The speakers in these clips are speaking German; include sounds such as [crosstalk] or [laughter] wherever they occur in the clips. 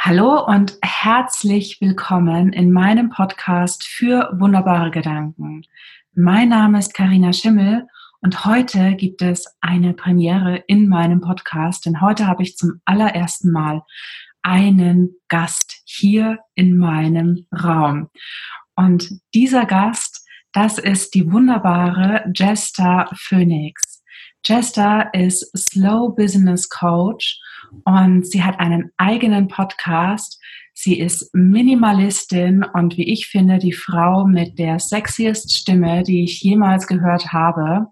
Hallo und herzlich willkommen in meinem Podcast für wunderbare Gedanken. Mein Name ist Karina Schimmel und heute gibt es eine Premiere in meinem Podcast, denn heute habe ich zum allerersten Mal einen Gast hier in meinem Raum. Und dieser Gast, das ist die wunderbare Jester Phoenix. Jester ist Slow Business Coach und sie hat einen eigenen Podcast. Sie ist Minimalistin und wie ich finde, die Frau mit der sexiest Stimme, die ich jemals gehört habe.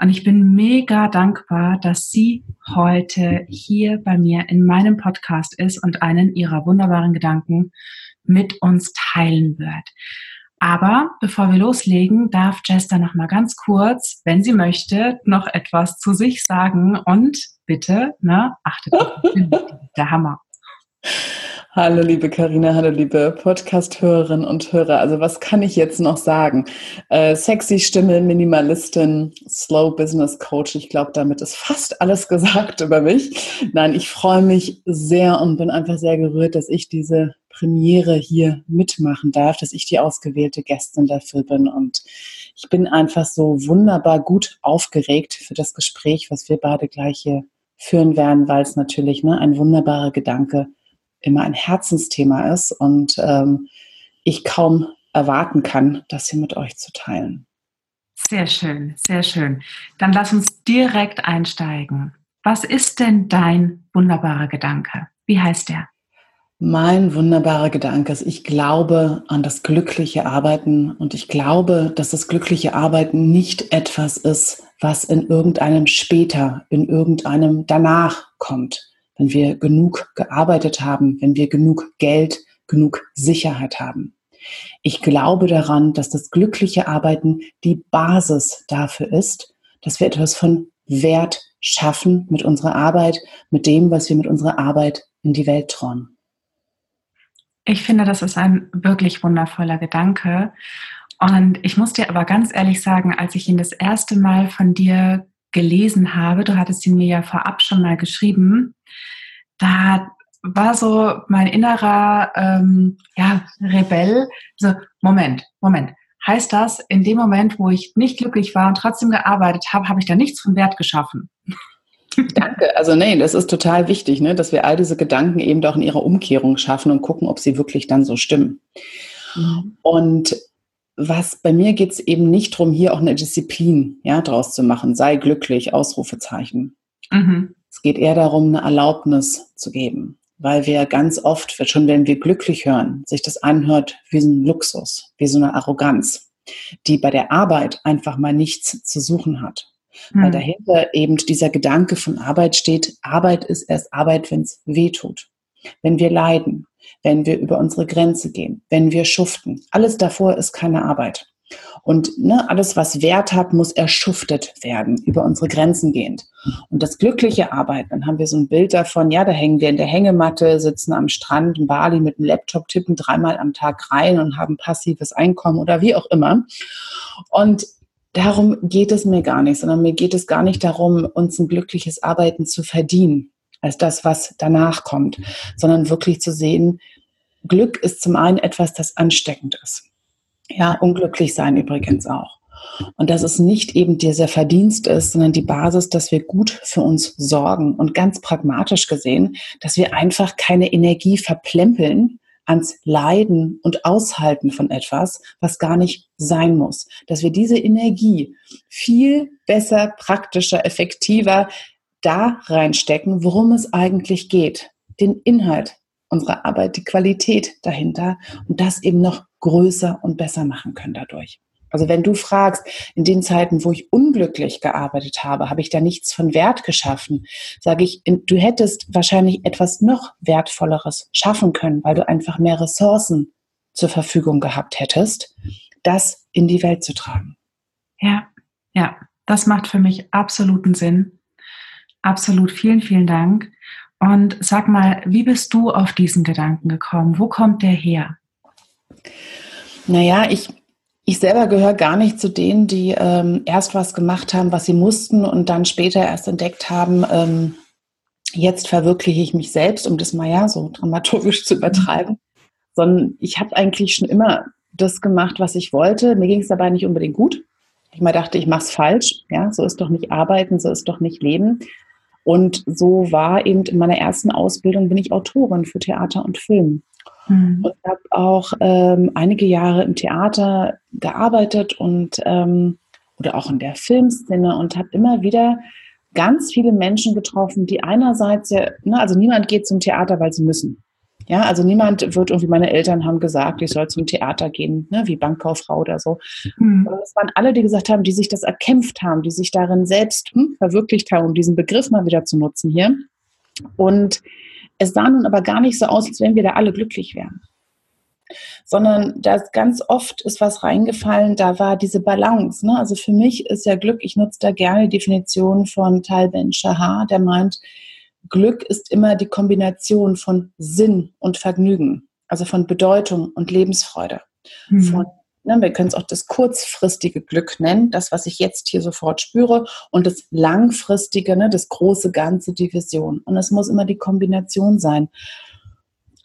Und ich bin mega dankbar, dass sie heute hier bei mir in meinem Podcast ist und einen ihrer wunderbaren Gedanken mit uns teilen wird. Aber bevor wir loslegen, darf Jester noch mal ganz kurz, wenn sie möchte, noch etwas zu sich sagen und bitte, ne, achtet auf der Hammer. Hallo liebe Karina, hallo liebe Podcast-Hörerinnen und Hörer. Also was kann ich jetzt noch sagen? Äh, sexy Stimme, Minimalistin, Slow Business Coach. Ich glaube, damit ist fast alles gesagt [laughs] über mich. Nein, ich freue mich sehr und bin einfach sehr gerührt, dass ich diese Premiere hier mitmachen darf, dass ich die ausgewählte Gästin dafür bin. Und ich bin einfach so wunderbar gut aufgeregt für das Gespräch, was wir beide gleich hier führen werden, weil es natürlich ne, ein wunderbarer Gedanke immer ein Herzensthema ist und ähm, ich kaum erwarten kann, das hier mit euch zu teilen. Sehr schön, sehr schön. Dann lass uns direkt einsteigen. Was ist denn dein wunderbarer Gedanke? Wie heißt der? Mein wunderbarer Gedanke ist, ich glaube an das glückliche Arbeiten und ich glaube, dass das glückliche Arbeiten nicht etwas ist, was in irgendeinem später, in irgendeinem danach kommt, wenn wir genug gearbeitet haben, wenn wir genug Geld, genug Sicherheit haben. Ich glaube daran, dass das glückliche Arbeiten die Basis dafür ist, dass wir etwas von Wert schaffen mit unserer Arbeit, mit dem, was wir mit unserer Arbeit in die Welt trauen. Ich finde, das ist ein wirklich wundervoller Gedanke. Und ich muss dir aber ganz ehrlich sagen, als ich ihn das erste Mal von dir gelesen habe, du hattest ihn mir ja vorab schon mal geschrieben, da war so mein innerer ähm, ja, Rebell, so, Moment, Moment. Heißt das, in dem Moment, wo ich nicht glücklich war und trotzdem gearbeitet habe, habe ich da nichts von Wert geschaffen? Danke. Also nee, das ist total wichtig, ne, dass wir all diese Gedanken eben doch in ihrer Umkehrung schaffen und gucken, ob sie wirklich dann so stimmen. Mhm. Und was bei mir geht es eben nicht darum, hier auch eine Disziplin ja, draus zu machen. Sei glücklich, Ausrufezeichen. Mhm. Es geht eher darum, eine Erlaubnis zu geben, weil wir ganz oft, schon wenn wir glücklich hören, sich das anhört wie so ein Luxus, wie so eine Arroganz, die bei der Arbeit einfach mal nichts zu suchen hat. Weil hm. dahinter eben dieser Gedanke von Arbeit steht, Arbeit ist erst Arbeit, wenn es weh tut. Wenn wir leiden, wenn wir über unsere Grenze gehen, wenn wir schuften. Alles davor ist keine Arbeit. Und ne, alles, was Wert hat, muss erschuftet werden, über unsere Grenzen gehend. Und das glückliche Arbeiten, dann haben wir so ein Bild davon, ja, da hängen wir in der Hängematte, sitzen am Strand in Bali mit einem Laptop, tippen dreimal am Tag rein und haben passives Einkommen oder wie auch immer. Und darum geht es mir gar nicht, sondern mir geht es gar nicht darum, uns ein glückliches Arbeiten zu verdienen, als das, was danach kommt, sondern wirklich zu sehen, Glück ist zum einen etwas, das ansteckend ist. Ja, unglücklich sein übrigens auch. Und dass es nicht eben dieser Verdienst ist, sondern die Basis, dass wir gut für uns sorgen und ganz pragmatisch gesehen, dass wir einfach keine Energie verplempeln, ans Leiden und Aushalten von etwas, was gar nicht sein muss. Dass wir diese Energie viel besser, praktischer, effektiver da reinstecken, worum es eigentlich geht. Den Inhalt unserer Arbeit, die Qualität dahinter und das eben noch größer und besser machen können dadurch. Also wenn du fragst, in den Zeiten, wo ich unglücklich gearbeitet habe, habe ich da nichts von Wert geschaffen, sage ich, du hättest wahrscheinlich etwas noch Wertvolleres schaffen können, weil du einfach mehr Ressourcen zur Verfügung gehabt hättest, das in die Welt zu tragen. Ja, ja, das macht für mich absoluten Sinn. Absolut, vielen, vielen Dank. Und sag mal, wie bist du auf diesen Gedanken gekommen? Wo kommt der her? Naja, ich ich selber gehöre gar nicht zu denen, die ähm, erst was gemacht haben, was sie mussten und dann später erst entdeckt haben, ähm, jetzt verwirkliche ich mich selbst, um das mal ja so dramaturgisch zu übertreiben, sondern ich habe eigentlich schon immer das gemacht, was ich wollte. Mir ging es dabei nicht unbedingt gut. Ich mal dachte, ich mache es falsch. Ja, so ist doch nicht arbeiten, so ist doch nicht leben. Und so war eben in meiner ersten Ausbildung bin ich Autorin für Theater und Film. Mhm. Und habe auch ähm, einige Jahre im Theater gearbeitet und ähm, oder auch in der Filmszene und habe immer wieder ganz viele Menschen getroffen, die einerseits ja, ne, also niemand geht zum Theater, weil sie müssen. Ja, also niemand wird irgendwie, meine Eltern haben gesagt, ich soll zum Theater gehen, ne, wie Bankkauffrau oder so. Mhm. Es waren alle, die gesagt haben, die sich das erkämpft haben, die sich darin selbst hm, verwirklicht haben, um diesen Begriff mal wieder zu nutzen hier. Und es sah nun aber gar nicht so aus, als wenn wir da alle glücklich wären. Sondern da ganz oft ist was reingefallen, da war diese Balance. Ne? Also für mich ist ja Glück, ich nutze da gerne die Definition von Tal Ben Shahar, der meint, Glück ist immer die Kombination von Sinn und Vergnügen, also von Bedeutung und Lebensfreude. Mhm. Von, ne, wir können es auch das kurzfristige Glück nennen, das, was ich jetzt hier sofort spüre, und das langfristige, ne, das große Ganze, die Vision. Und es muss immer die Kombination sein.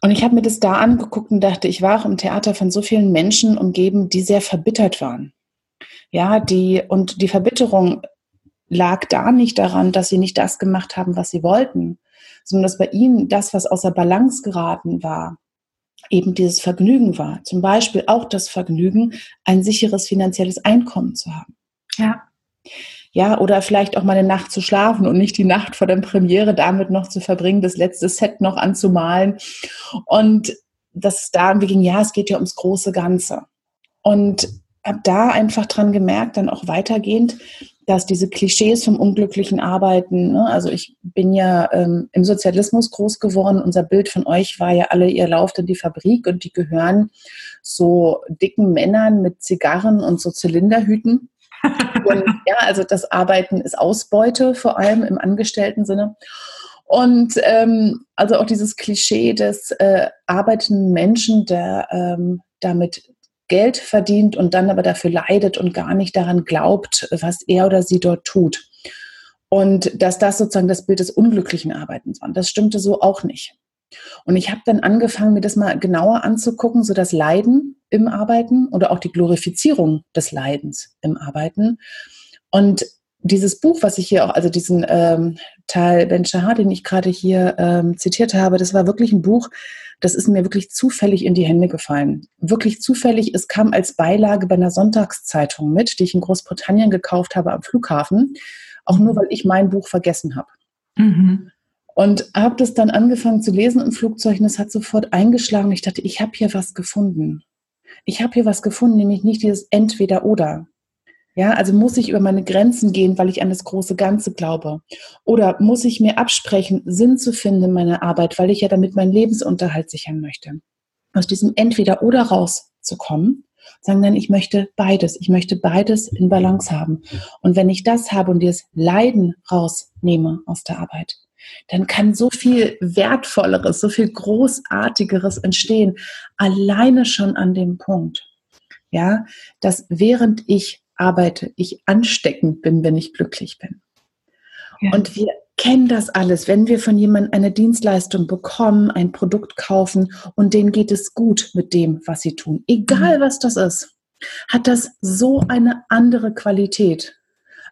Und ich habe mir das da angeguckt und dachte, ich war auch im Theater von so vielen Menschen umgeben, die sehr verbittert waren. Ja, die, und die Verbitterung lag da nicht daran, dass sie nicht das gemacht haben, was sie wollten, sondern dass bei ihnen das, was außer Balance geraten war, eben dieses Vergnügen war. Zum Beispiel auch das Vergnügen, ein sicheres finanzielles Einkommen zu haben. Ja. Ja, oder vielleicht auch mal eine Nacht zu schlafen und nicht die Nacht vor der Premiere damit noch zu verbringen, das letzte Set noch anzumalen. Und das da irgendwie ging, ja, es geht ja ums große Ganze. Und habe da einfach dran gemerkt, dann auch weitergehend, dass diese Klischees vom unglücklichen Arbeiten, ne, also ich bin ja ähm, im Sozialismus groß geworden, unser Bild von euch war ja alle, ihr lauft in die Fabrik und die gehören so dicken Männern mit Zigarren und so Zylinderhüten. [laughs] und ja, also das Arbeiten ist Ausbeute, vor allem im Angestellten-Sinne. Und ähm, also auch dieses Klischee des äh, arbeitenden Menschen, der ähm, damit Geld verdient und dann aber dafür leidet und gar nicht daran glaubt, was er oder sie dort tut. Und dass das sozusagen das Bild des unglücklichen Arbeitens war. Das stimmte so auch nicht. Und ich habe dann angefangen, mir das mal genauer anzugucken, so das Leiden im Arbeiten oder auch die Glorifizierung des Leidens im Arbeiten. Und dieses Buch, was ich hier auch, also diesen ähm, Teil Ben Shahar, den ich gerade hier ähm, zitiert habe, das war wirklich ein Buch, das ist mir wirklich zufällig in die Hände gefallen. Wirklich zufällig. Es kam als Beilage bei einer Sonntagszeitung mit, die ich in Großbritannien gekauft habe am Flughafen. Auch nur, weil ich mein Buch vergessen habe. Mhm. Und habe das dann angefangen zu lesen im Flugzeug und es hat sofort eingeschlagen. Ich dachte, ich habe hier was gefunden. Ich habe hier was gefunden, nämlich nicht dieses Entweder-Oder. Ja, also muss ich über meine Grenzen gehen, weil ich an das große Ganze glaube? Oder muss ich mir absprechen, Sinn zu finden in meiner Arbeit, weil ich ja damit meinen Lebensunterhalt sichern möchte? Aus diesem Entweder-Oder rauszukommen, sagen dann, ich möchte beides. Ich möchte beides in Balance haben. Und wenn ich das habe und dieses Leiden rausnehme aus der Arbeit, dann kann so viel Wertvolleres, so viel Großartigeres entstehen, alleine schon an dem Punkt. Ja, dass während ich arbeite, ich ansteckend bin, wenn ich glücklich bin. Ja. Und wir kennen das alles, wenn wir von jemandem eine Dienstleistung bekommen, ein Produkt kaufen und denen geht es gut mit dem, was sie tun, egal mhm. was das ist, hat das so eine andere Qualität,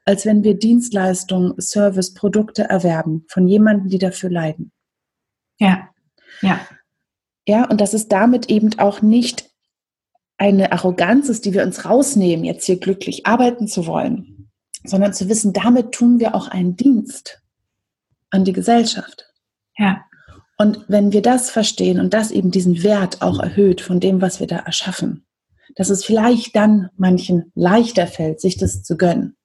als wenn wir Dienstleistungen, Service, Produkte erwerben von jemandem, die dafür leiden. Ja, ja. Ja, und das ist damit eben auch nicht eine Arroganz ist, die wir uns rausnehmen, jetzt hier glücklich arbeiten zu wollen, sondern zu wissen, damit tun wir auch einen Dienst an die Gesellschaft. Ja. Und wenn wir das verstehen und das eben diesen Wert auch erhöht von dem, was wir da erschaffen, dass es vielleicht dann manchen leichter fällt, sich das zu gönnen,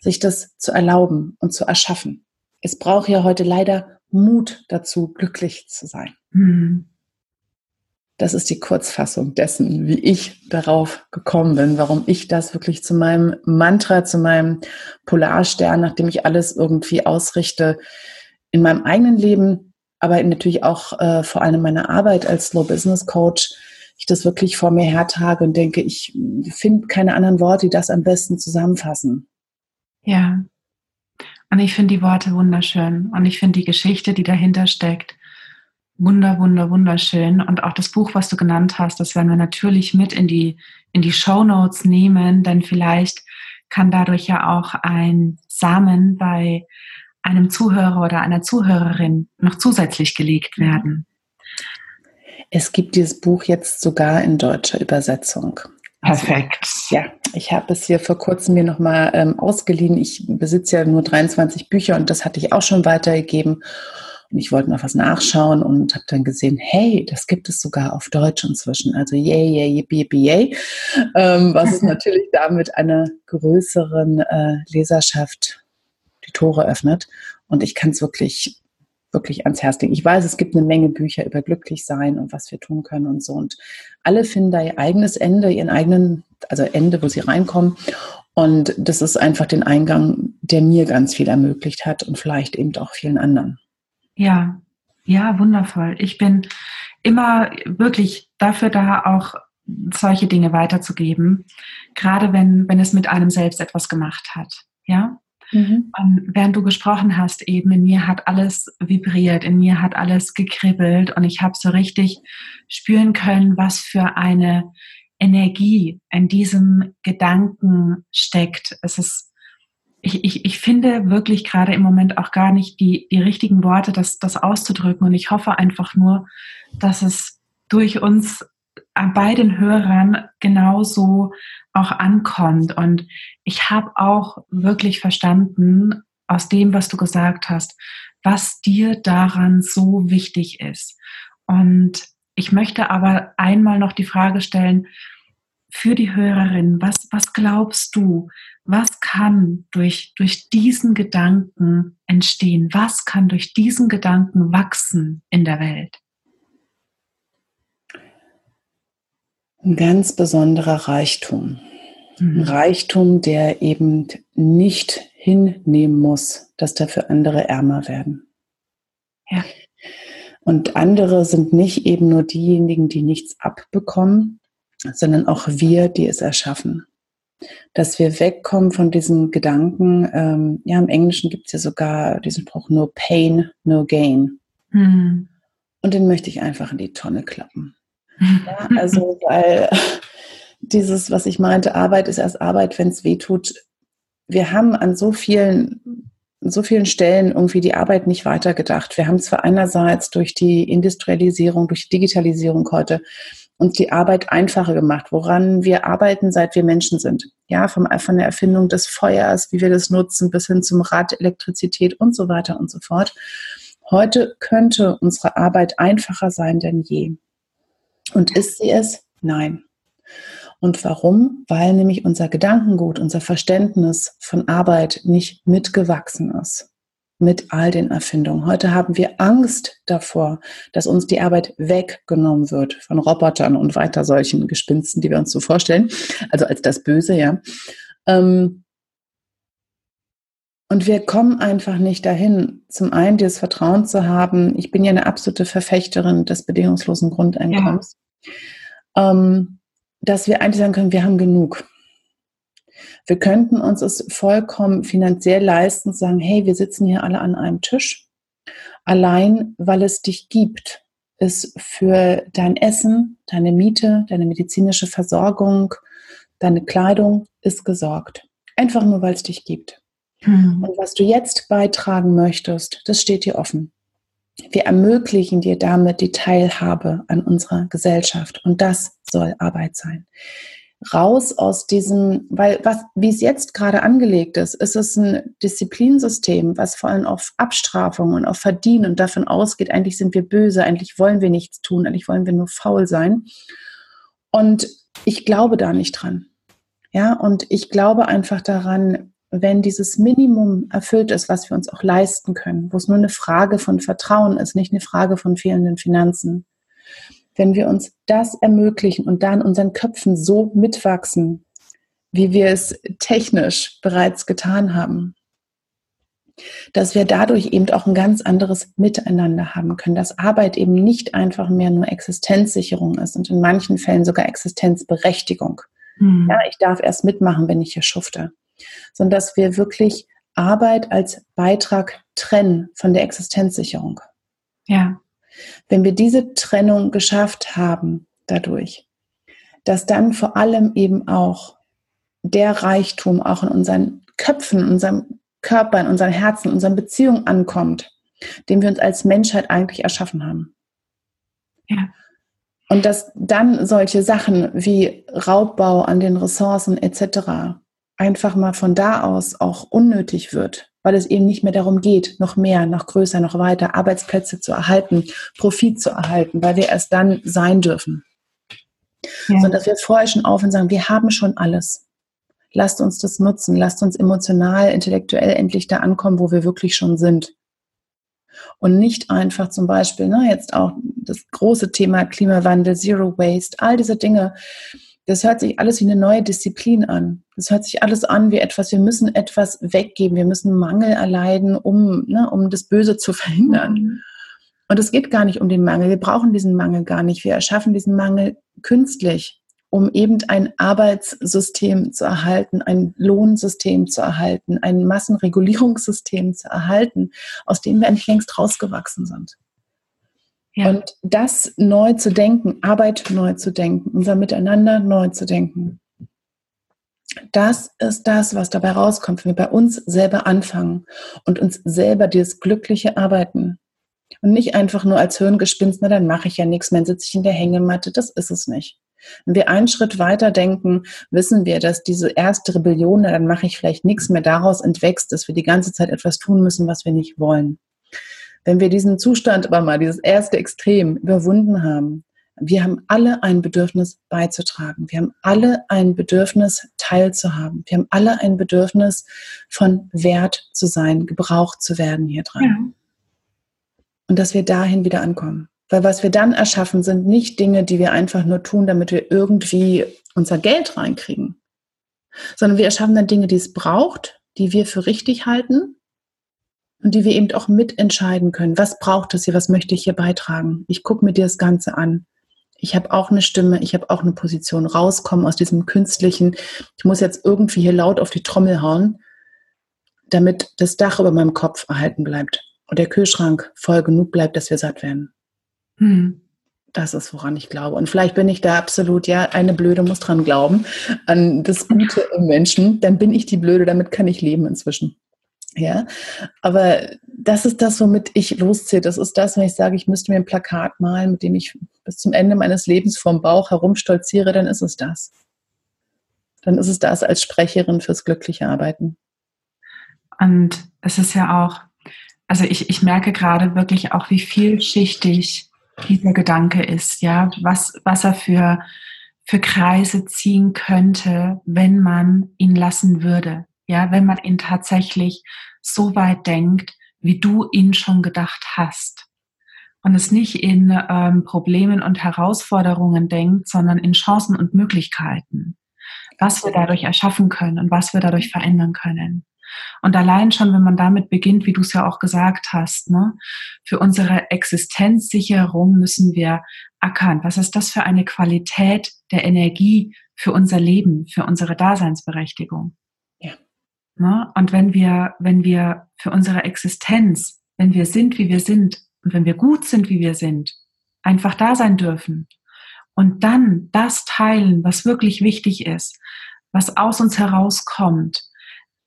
sich das zu erlauben und zu erschaffen. Es braucht ja heute leider Mut dazu, glücklich zu sein. Mhm. Das ist die Kurzfassung dessen, wie ich darauf gekommen bin, warum ich das wirklich zu meinem Mantra, zu meinem Polarstern, nachdem ich alles irgendwie ausrichte, in meinem eigenen Leben, aber natürlich auch äh, vor allem meiner Arbeit als Slow Business Coach, ich das wirklich vor mir hertrage und denke, ich finde keine anderen Worte, die das am besten zusammenfassen. Ja. Und ich finde die Worte wunderschön. Und ich finde die Geschichte, die dahinter steckt, wunder, wunder, wunderschön. Und auch das Buch, was du genannt hast, das werden wir natürlich mit in die, in die Show Notes nehmen, denn vielleicht kann dadurch ja auch ein Samen bei einem Zuhörer oder einer Zuhörerin noch zusätzlich gelegt werden. Es gibt dieses Buch jetzt sogar in deutscher Übersetzung. Also, Perfekt. Ja, ich habe es hier vor kurzem mir nochmal ähm, ausgeliehen. Ich besitze ja nur 23 Bücher und das hatte ich auch schon weitergegeben. Und ich wollte noch was nachschauen und habe dann gesehen, hey, das gibt es sogar auf Deutsch inzwischen. Also yay, yay, yippie, yippie, yay. Ähm, was es [laughs] natürlich damit einer größeren äh, Leserschaft die Tore öffnet. Und ich kann es wirklich, wirklich ans Herz legen. Ich weiß, es gibt eine Menge Bücher über Glücklichsein und was wir tun können und so. Und alle finden da ihr eigenes Ende, ihren eigenen, also Ende, wo sie reinkommen. Und das ist einfach den Eingang, der mir ganz viel ermöglicht hat und vielleicht eben auch vielen anderen. Ja, ja, wundervoll. Ich bin immer wirklich dafür da, auch solche Dinge weiterzugeben, gerade wenn, wenn es mit einem selbst etwas gemacht hat. Ja. Mhm. Und während du gesprochen hast, eben in mir hat alles vibriert, in mir hat alles gekribbelt und ich habe so richtig spüren können, was für eine Energie in diesem Gedanken steckt. Es ist ich, ich, ich finde wirklich gerade im Moment auch gar nicht die, die richtigen Worte, das, das auszudrücken. Und ich hoffe einfach nur, dass es durch uns bei den Hörern genauso auch ankommt. Und ich habe auch wirklich verstanden aus dem, was du gesagt hast, was dir daran so wichtig ist. Und ich möchte aber einmal noch die Frage stellen, für die Hörerin, was, was glaubst du, was kann durch, durch diesen Gedanken entstehen? Was kann durch diesen Gedanken wachsen in der Welt? Ein ganz besonderer Reichtum. Mhm. Reichtum, der eben nicht hinnehmen muss, dass dafür andere ärmer werden. Ja. Und andere sind nicht eben nur diejenigen, die nichts abbekommen, sondern auch wir, die es erschaffen dass wir wegkommen von diesen Gedanken. Ähm, ja, im Englischen gibt es ja sogar diesen Spruch, no pain, no gain. Mhm. Und den möchte ich einfach in die Tonne klappen. [laughs] Ja, also, weil dieses, was ich meinte, Arbeit ist erst Arbeit, wenn es weh tut. Wir haben an so vielen, so vielen Stellen irgendwie die Arbeit nicht weitergedacht. Wir haben zwar einerseits durch die Industrialisierung, durch die Digitalisierung heute uns die Arbeit einfacher gemacht, woran wir arbeiten, seit wir Menschen sind. Ja, vom, von der Erfindung des Feuers, wie wir das nutzen, bis hin zum Rad, Elektrizität und so weiter und so fort. Heute könnte unsere Arbeit einfacher sein denn je. Und ist sie es? Nein. Und warum? Weil nämlich unser Gedankengut, unser Verständnis von Arbeit nicht mitgewachsen ist mit all den Erfindungen. Heute haben wir Angst davor, dass uns die Arbeit weggenommen wird von Robotern und weiter solchen Gespinsten, die wir uns so vorstellen, also als das Böse, ja. Ähm, und wir kommen einfach nicht dahin, zum einen dieses Vertrauen zu haben. Ich bin ja eine absolute Verfechterin des bedingungslosen Grundeinkommens, ja. ähm, dass wir eigentlich sagen können, wir haben genug. Wir könnten uns es vollkommen finanziell leisten, sagen, hey, wir sitzen hier alle an einem Tisch. Allein, weil es dich gibt, ist für dein Essen, deine Miete, deine medizinische Versorgung, deine Kleidung ist gesorgt. Einfach nur, weil es dich gibt. Mhm. Und was du jetzt beitragen möchtest, das steht dir offen. Wir ermöglichen dir damit die Teilhabe an unserer Gesellschaft. Und das soll Arbeit sein raus aus diesem, weil was, wie es jetzt gerade angelegt ist, ist es ein Disziplinsystem, was vor allem auf Abstrafung und auf Verdienen und davon ausgeht, eigentlich sind wir böse, eigentlich wollen wir nichts tun, eigentlich wollen wir nur faul sein. Und ich glaube da nicht dran. Ja, und ich glaube einfach daran, wenn dieses Minimum erfüllt ist, was wir uns auch leisten können, wo es nur eine Frage von Vertrauen ist, nicht eine Frage von fehlenden Finanzen, wenn wir uns das ermöglichen und da in unseren Köpfen so mitwachsen, wie wir es technisch bereits getan haben, dass wir dadurch eben auch ein ganz anderes Miteinander haben können, dass Arbeit eben nicht einfach mehr nur Existenzsicherung ist und in manchen Fällen sogar Existenzberechtigung. Hm. Ja, ich darf erst mitmachen, wenn ich hier schufte, sondern dass wir wirklich Arbeit als Beitrag trennen von der Existenzsicherung. Ja. Wenn wir diese Trennung geschafft haben dadurch, dass dann vor allem eben auch der Reichtum auch in unseren Köpfen, in unserem Körper, in unseren Herzen, in unseren Beziehungen ankommt, den wir uns als Menschheit eigentlich erschaffen haben. Ja. Und dass dann solche Sachen wie Raubbau an den Ressourcen etc. einfach mal von da aus auch unnötig wird, weil es eben nicht mehr darum geht, noch mehr, noch größer, noch weiter Arbeitsplätze zu erhalten, Profit zu erhalten, weil wir erst dann sein dürfen. Ja. Sondern dass wir vorher schon auf und sagen, wir haben schon alles. Lasst uns das nutzen, lasst uns emotional, intellektuell endlich da ankommen, wo wir wirklich schon sind. Und nicht einfach zum Beispiel, ne, jetzt auch das große Thema Klimawandel, Zero Waste, all diese Dinge. Das hört sich alles wie eine neue Disziplin an. Das hört sich alles an wie etwas, wir müssen etwas weggeben, wir müssen Mangel erleiden, um, ne, um das Böse zu [laughs] verhindern. Mhm. Und es geht gar nicht um den Mangel. Wir brauchen diesen Mangel gar nicht. Wir erschaffen diesen Mangel künstlich um eben ein Arbeitssystem zu erhalten, ein Lohnsystem zu erhalten, ein Massenregulierungssystem zu erhalten, aus dem wir eigentlich längst rausgewachsen sind. Ja. Und das neu zu denken, Arbeit neu zu denken, unser Miteinander neu zu denken, das ist das, was dabei rauskommt, wenn wir bei uns selber anfangen und uns selber dieses glückliche Arbeiten und nicht einfach nur als Hirngespinst, na dann mache ich ja nichts mehr, sitze ich in der Hängematte, das ist es nicht. Wenn wir einen Schritt weiter denken, wissen wir, dass diese erste Rebellion, dann mache ich vielleicht nichts mehr daraus entwächst, dass wir die ganze Zeit etwas tun müssen, was wir nicht wollen. Wenn wir diesen Zustand aber mal, dieses erste Extrem überwunden haben, wir haben alle ein Bedürfnis beizutragen. Wir haben alle ein Bedürfnis teilzuhaben. Wir haben alle ein Bedürfnis von Wert zu sein, gebraucht zu werden hier dran. Ja. Und dass wir dahin wieder ankommen. Weil was wir dann erschaffen, sind nicht Dinge, die wir einfach nur tun, damit wir irgendwie unser Geld reinkriegen, sondern wir erschaffen dann Dinge, die es braucht, die wir für richtig halten und die wir eben auch mitentscheiden können. Was braucht es hier? Was möchte ich hier beitragen? Ich gucke mir dir das Ganze an. Ich habe auch eine Stimme, ich habe auch eine Position. Rauskommen aus diesem künstlichen, ich muss jetzt irgendwie hier laut auf die Trommel hauen, damit das Dach über meinem Kopf erhalten bleibt und der Kühlschrank voll genug bleibt, dass wir satt werden. Hm. Das ist, woran ich glaube. Und vielleicht bin ich da absolut, ja, eine Blöde muss dran glauben, an das Gute im Menschen. Dann bin ich die Blöde, damit kann ich leben inzwischen. Ja, aber das ist das, womit ich losziehe. Das ist das, wenn ich sage, ich müsste mir ein Plakat malen, mit dem ich bis zum Ende meines Lebens vorm Bauch herumstolziere, dann ist es das. Dann ist es das als Sprecherin fürs glückliche Arbeiten. Und es ist ja auch, also ich, ich merke gerade wirklich auch, wie vielschichtig dieser Gedanke ist, ja, was, was er für, für Kreise ziehen könnte, wenn man ihn lassen würde, ja, wenn man ihn tatsächlich so weit denkt, wie du ihn schon gedacht hast. Und es nicht in ähm, Problemen und Herausforderungen denkt, sondern in Chancen und Möglichkeiten, was wir dadurch erschaffen können und was wir dadurch verändern können. Und allein schon, wenn man damit beginnt, wie du es ja auch gesagt hast, ne, für unsere Existenzsicherung müssen wir ackern. Was ist das für eine Qualität der Energie für unser Leben, für unsere Daseinsberechtigung? Ne? Und wenn wir, wenn wir für unsere Existenz, wenn wir sind, wie wir sind und wenn wir gut sind, wie wir sind, einfach da sein dürfen und dann das teilen, was wirklich wichtig ist, was aus uns herauskommt,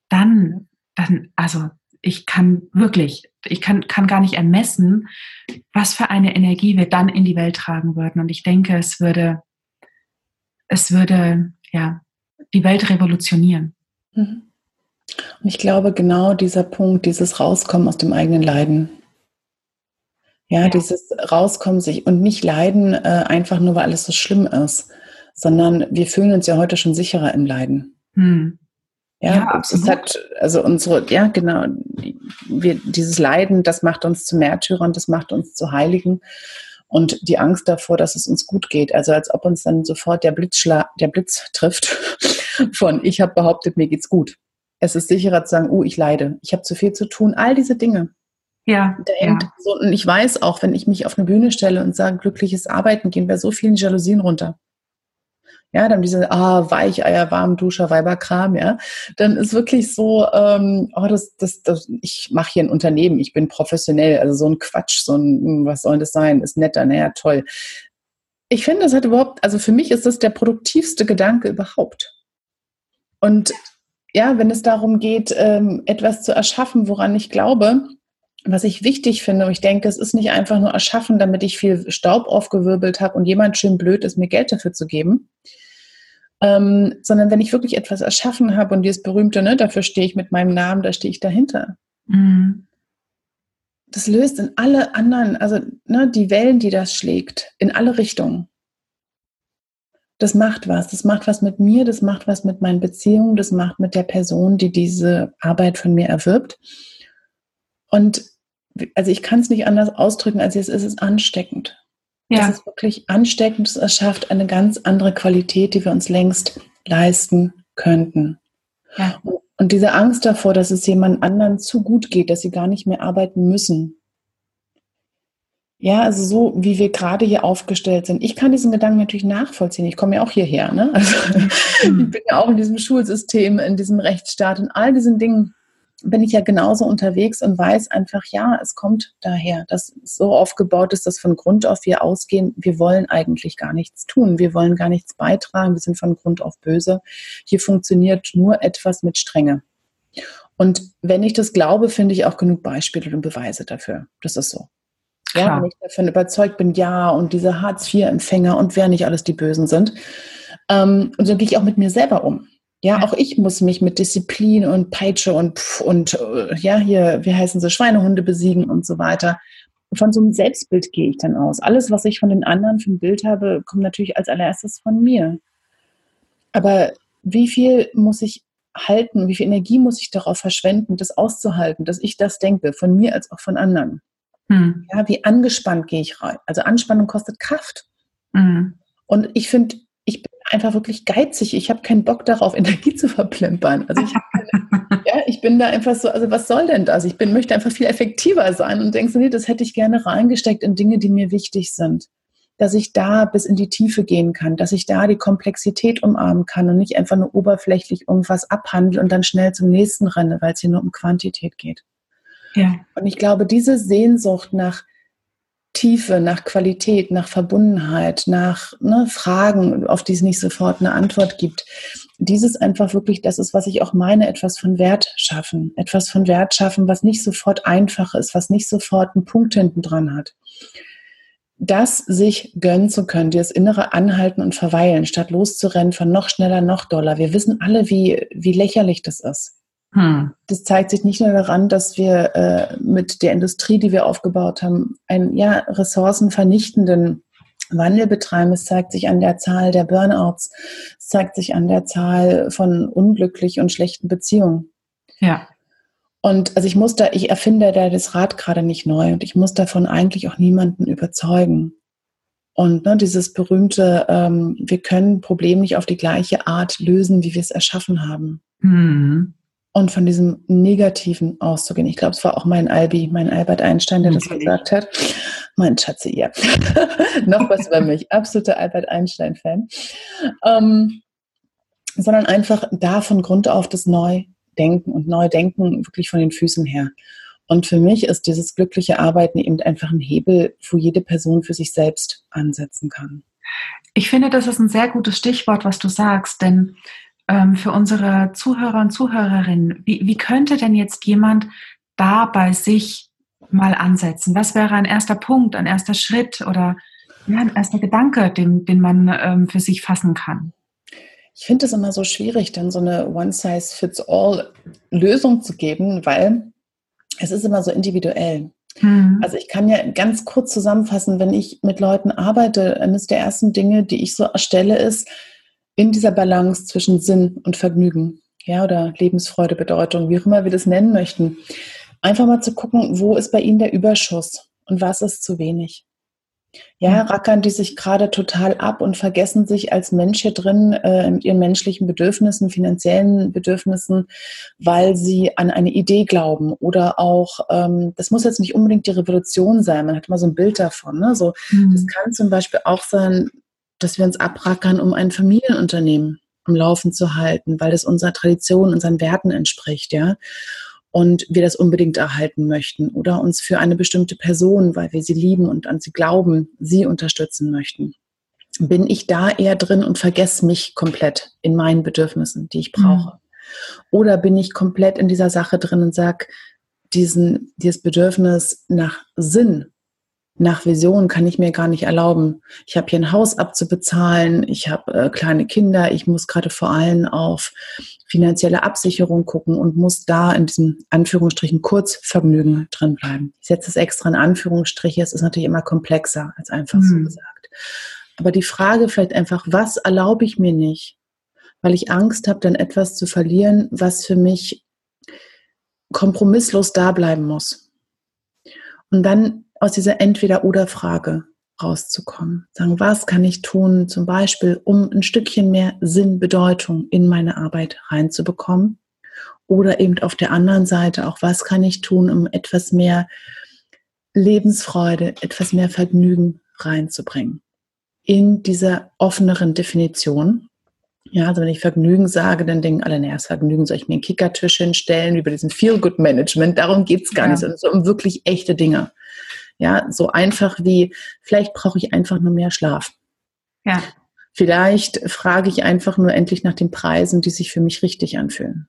dann, dann, also ich kann wirklich, ich kann, kann gar nicht ermessen, was für eine Energie wir dann in die Welt tragen würden. Und ich denke, es würde, es würde, ja, die Welt revolutionieren. Mhm. Ich glaube, genau dieser Punkt, dieses Rauskommen aus dem eigenen Leiden. Ja, ja. dieses Rauskommen sich und nicht leiden, äh, einfach nur, weil alles so schlimm ist, sondern wir fühlen uns ja heute schon sicherer im Leiden. Hm. Ja, ja absolut. hat, also unsere, ja, genau, wir, dieses Leiden, das macht uns zu Märtyrern, das macht uns zu Heiligen. Und die Angst davor, dass es uns gut geht, also als ob uns dann sofort der, Blitzschla der Blitz trifft [laughs] von ich habe behauptet, mir geht's gut. Es ist sicherer zu sagen, oh, ich leide, ich habe zu viel zu tun, all diese Dinge. Ja, ja. So, und ich weiß auch, wenn ich mich auf eine Bühne stelle und sage, glückliches Arbeiten, gehen bei so vielen Jalousien runter. ja, dann diese ah, Weicheier, Warmduscher, Weiberkram, ja, dann ist wirklich so, ähm, oh, das, das, das, ich mache hier ein Unternehmen, ich bin professionell, also so ein Quatsch, so ein, hm, was soll das sein, ist netter, naja, toll. Ich finde, das hat überhaupt, also für mich ist das der produktivste Gedanke überhaupt. Und ja, wenn es darum geht, ähm, etwas zu erschaffen, woran ich glaube, was ich wichtig finde, und ich denke, es ist nicht einfach nur erschaffen, damit ich viel Staub aufgewirbelt habe und jemand schön blöd ist, mir Geld dafür zu geben, ähm, sondern wenn ich wirklich etwas erschaffen habe und dieses berühmte, ne, dafür stehe ich mit meinem Namen, da stehe ich dahinter. Mhm. Das löst in alle anderen, also ne, die Wellen, die das schlägt, in alle Richtungen. Das macht was. Das macht was mit mir, das macht was mit meinen Beziehungen, das macht mit der Person, die diese Arbeit von mir erwirbt. Und also ich kann es nicht anders ausdrücken, als es ist ansteckend. Ja. Es ist wirklich ansteckend, es erschafft eine ganz andere Qualität, die wir uns längst leisten könnten. Ja. Und diese Angst davor, dass es jemand anderen zu gut geht, dass sie gar nicht mehr arbeiten müssen. Ja, also so wie wir gerade hier aufgestellt sind. Ich kann diesen Gedanken natürlich nachvollziehen. Ich komme ja auch hierher. Ne? Also, mhm. ich bin ja auch in diesem Schulsystem, in diesem Rechtsstaat und all diesen Dingen bin ich ja genauso unterwegs und weiß einfach, ja, es kommt daher, dass es so aufgebaut ist, dass von Grund auf wir ausgehen, wir wollen eigentlich gar nichts tun, wir wollen gar nichts beitragen, wir sind von Grund auf böse. Hier funktioniert nur etwas mit Strenge. Und wenn ich das glaube, finde ich auch genug Beispiele und Beweise dafür. Das ist so. Ja, wenn ich davon überzeugt bin, ja, und diese Hartz-IV-Empfänger und wer nicht alles die Bösen sind. Ähm, und so gehe ich auch mit mir selber um. Ja, auch ich muss mich mit Disziplin und Peitsche und, und äh, ja, hier, wie heißen sie, Schweinehunde besiegen und so weiter. Von so einem Selbstbild gehe ich dann aus. Alles, was ich von den anderen für ein Bild habe, kommt natürlich als allererstes von mir. Aber wie viel muss ich halten, wie viel Energie muss ich darauf verschwenden, das auszuhalten, dass ich das denke, von mir als auch von anderen? Hm. Ja, wie angespannt gehe ich rein? Also Anspannung kostet Kraft. Hm. Und ich finde, ich bin einfach wirklich geizig. Ich habe keinen Bock darauf, [laughs] Energie zu verplempern. Also ich, [laughs] ja, ich bin da einfach so, also was soll denn das? Ich bin, möchte einfach viel effektiver sein und denke so, nee, das hätte ich gerne reingesteckt in Dinge, die mir wichtig sind. Dass ich da bis in die Tiefe gehen kann, dass ich da die Komplexität umarmen kann und nicht einfach nur oberflächlich irgendwas abhandle und dann schnell zum nächsten renne, weil es hier nur um Quantität geht. Und ich glaube, diese Sehnsucht nach Tiefe, nach Qualität, nach Verbundenheit, nach ne, Fragen, auf die es nicht sofort eine Antwort gibt. Dieses einfach wirklich, das ist, was ich auch meine, etwas von Wert schaffen. Etwas von Wert schaffen, was nicht sofort einfach ist, was nicht sofort einen Punkt hinten dran hat. Das sich gönnen zu können, dieses innere Anhalten und Verweilen, statt loszurennen von noch schneller, noch doller. Wir wissen alle, wie, wie lächerlich das ist. Hm. Das zeigt sich nicht nur daran, dass wir äh, mit der Industrie, die wir aufgebaut haben, einen ja, ressourcenvernichtenden Wandel betreiben. Es zeigt sich an der Zahl der Burnouts. Es zeigt sich an der Zahl von unglücklich und schlechten Beziehungen. Ja. Und also ich muss da, ich erfinde da das Rad gerade nicht neu und ich muss davon eigentlich auch niemanden überzeugen. Und ne, dieses berühmte, ähm, wir können Problem nicht auf die gleiche Art lösen, wie wir es erschaffen haben. Mhm und von diesem Negativen auszugehen. Ich glaube, es war auch mein Albi, mein Albert Einstein, der das gesagt hat. Mein Schatze, ja. [laughs] Noch was über mich. Absoluter Albert Einstein-Fan. Ähm, sondern einfach da von Grund auf das Neudenken und Neudenken wirklich von den Füßen her. Und für mich ist dieses glückliche Arbeiten eben einfach ein Hebel, wo jede Person für sich selbst ansetzen kann. Ich finde, das ist ein sehr gutes Stichwort, was du sagst, denn ähm, für unsere Zuhörer und Zuhörerinnen, wie, wie könnte denn jetzt jemand da bei sich mal ansetzen? Was wäre ein erster Punkt, ein erster Schritt oder ja, ein erster Gedanke, den, den man ähm, für sich fassen kann? Ich finde es immer so schwierig, dann so eine One-Size-Fits-All-Lösung zu geben, weil es ist immer so individuell. Hm. Also ich kann ja ganz kurz zusammenfassen, wenn ich mit Leuten arbeite, eines der ersten Dinge, die ich so erstelle, ist, in dieser Balance zwischen Sinn und Vergnügen, ja, oder Lebensfreude, Bedeutung, wie auch immer wir das nennen möchten, einfach mal zu gucken, wo ist bei Ihnen der Überschuss und was ist zu wenig. Ja, rackern die sich gerade total ab und vergessen sich als Mensch hier drin äh, mit ihren menschlichen Bedürfnissen, finanziellen Bedürfnissen, weil sie an eine Idee glauben oder auch, ähm, das muss jetzt nicht unbedingt die Revolution sein, man hat immer so ein Bild davon. Ne? So, mhm. Das kann zum Beispiel auch sein, dass wir uns abrackern, um ein Familienunternehmen am Laufen zu halten, weil es unserer Tradition, unseren Werten entspricht, ja. Und wir das unbedingt erhalten möchten oder uns für eine bestimmte Person, weil wir sie lieben und an sie glauben, sie unterstützen möchten. Bin ich da eher drin und vergesse mich komplett in meinen Bedürfnissen, die ich brauche? Mhm. Oder bin ich komplett in dieser Sache drin und sage, diesen, dieses Bedürfnis nach Sinn nach Vision kann ich mir gar nicht erlauben. Ich habe hier ein Haus abzubezahlen, ich habe äh, kleine Kinder, ich muss gerade vor allem auf finanzielle Absicherung gucken und muss da in diesem Anführungsstrichen Kurzvergnügen drin bleiben. Ich setze es extra in Anführungsstriche, es ist natürlich immer komplexer als einfach mhm. so gesagt. Aber die Frage vielleicht einfach, was erlaube ich mir nicht? Weil ich Angst habe, dann etwas zu verlieren, was für mich kompromisslos da bleiben muss. Und dann aus dieser Entweder-Oder-Frage rauszukommen. Sagen, was kann ich tun, zum Beispiel, um ein Stückchen mehr Sinn, Bedeutung in meine Arbeit reinzubekommen? Oder eben auf der anderen Seite auch, was kann ich tun, um etwas mehr Lebensfreude, etwas mehr Vergnügen reinzubringen? In dieser offeneren Definition. Ja, also wenn ich Vergnügen sage, dann denken alle, naja, das Vergnügen soll ich mir einen Kickertisch hinstellen über diesen Feel-Good-Management. Darum geht es gar ja. nicht, sondern so um wirklich echte Dinge. Ja, so einfach wie, vielleicht brauche ich einfach nur mehr Schlaf. Ja. Vielleicht frage ich einfach nur endlich nach den Preisen, die sich für mich richtig anfühlen.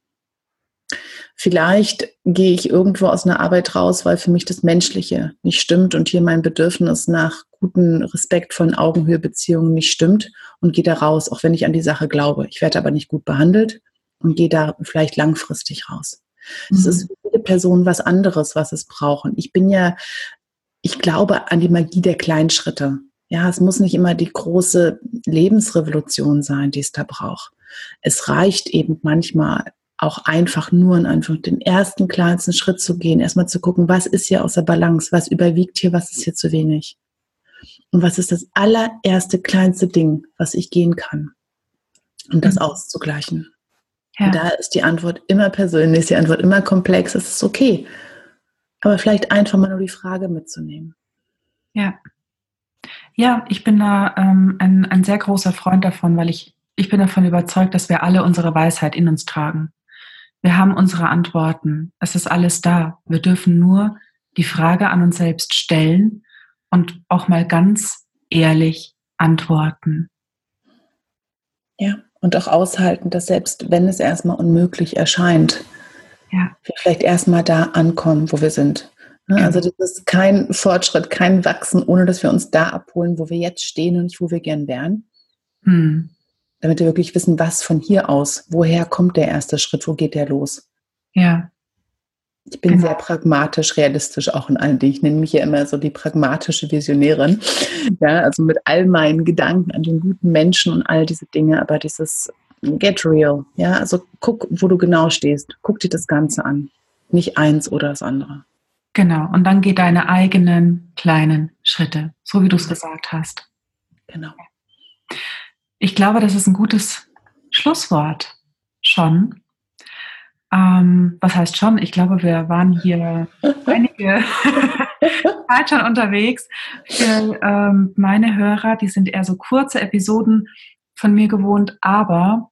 Vielleicht gehe ich irgendwo aus einer Arbeit raus, weil für mich das Menschliche nicht stimmt und hier mein Bedürfnis nach guten, respektvollen Augenhöhebeziehungen nicht stimmt und gehe da raus, auch wenn ich an die Sache glaube. Ich werde aber nicht gut behandelt und gehe da vielleicht langfristig raus. Es mhm. ist für viele Personen was anderes, was es brauchen. Ich bin ja ich glaube an die Magie der kleinen Schritte. Ja, es muss nicht immer die große Lebensrevolution sein, die es da braucht. Es reicht eben manchmal auch einfach nur in einfach den ersten kleinsten Schritt zu gehen, erstmal zu gucken, was ist hier außer Balance, was überwiegt hier, was ist hier zu wenig. Und was ist das allererste kleinste Ding, was ich gehen kann, um das mhm. auszugleichen. Ja. Da ist die Antwort immer persönlich, ist die Antwort immer komplex, es ist okay. Aber vielleicht einfach mal nur die Frage mitzunehmen. Ja. Ja, ich bin da ähm, ein, ein sehr großer Freund davon, weil ich, ich bin davon überzeugt, dass wir alle unsere Weisheit in uns tragen. Wir haben unsere Antworten. Es ist alles da. Wir dürfen nur die Frage an uns selbst stellen und auch mal ganz ehrlich antworten. Ja, und auch aushalten, dass selbst wenn es erstmal unmöglich erscheint, ja. vielleicht erstmal da ankommen, wo wir sind. Ne? Also das ist kein Fortschritt, kein Wachsen, ohne dass wir uns da abholen, wo wir jetzt stehen und nicht, wo wir gern wären. Hm. Damit wir wirklich wissen, was von hier aus, woher kommt der erste Schritt, wo geht der los? Ja. Ich bin genau. sehr pragmatisch, realistisch auch in allen Dingen. Ich nenne mich ja immer so die pragmatische Visionärin. [laughs] Ja, also mit all meinen Gedanken an den guten Menschen und all diese Dinge, aber dieses get real. Ja, also guck, wo du genau stehst. Guck dir das Ganze an. Nicht eins oder das andere. Genau. Und dann geh deine eigenen kleinen Schritte, so wie du es gesagt hast. Genau. Ich glaube, das ist ein gutes Schlusswort schon. Ähm, was heißt schon? Ich glaube, wir waren hier [laughs] einige [laughs] Zeit schon unterwegs. Für ähm, meine Hörer, die sind eher so kurze Episoden von mir gewohnt, aber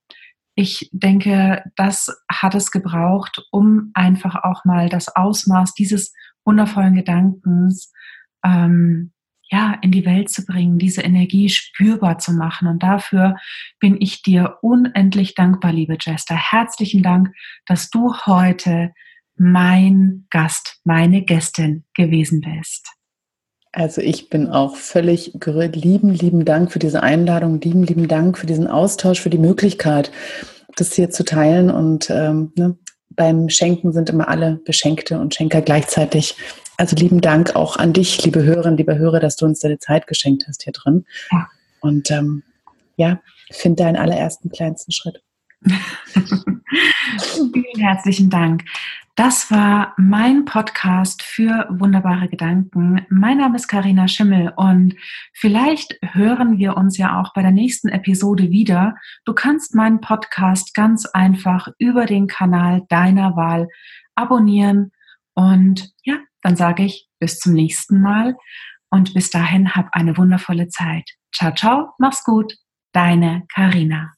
ich denke, das hat es gebraucht, um einfach auch mal das Ausmaß dieses wundervollen Gedankens ähm, ja, in die Welt zu bringen, diese Energie spürbar zu machen. Und dafür bin ich dir unendlich dankbar, liebe Jester. Herzlichen Dank, dass du heute mein Gast, meine Gästin gewesen bist. Also ich bin auch völlig gerührt. Lieben, lieben Dank für diese Einladung. Lieben, lieben Dank für diesen Austausch, für die Möglichkeit, das hier zu teilen. Und ähm, ne, beim Schenken sind immer alle Beschenkte und Schenker gleichzeitig. Also lieben Dank auch an dich, liebe Hörerinnen, liebe Hörer, dass du uns deine Zeit geschenkt hast hier drin. Ja. Und ähm, ja, find deinen allerersten kleinsten Schritt. [laughs] Vielen herzlichen Dank. Das war mein Podcast für wunderbare Gedanken. Mein Name ist Karina Schimmel und vielleicht hören wir uns ja auch bei der nächsten Episode wieder. Du kannst meinen Podcast ganz einfach über den Kanal deiner Wahl abonnieren und ja, dann sage ich bis zum nächsten Mal und bis dahin hab eine wundervolle Zeit. Ciao, ciao, mach's gut, deine Karina.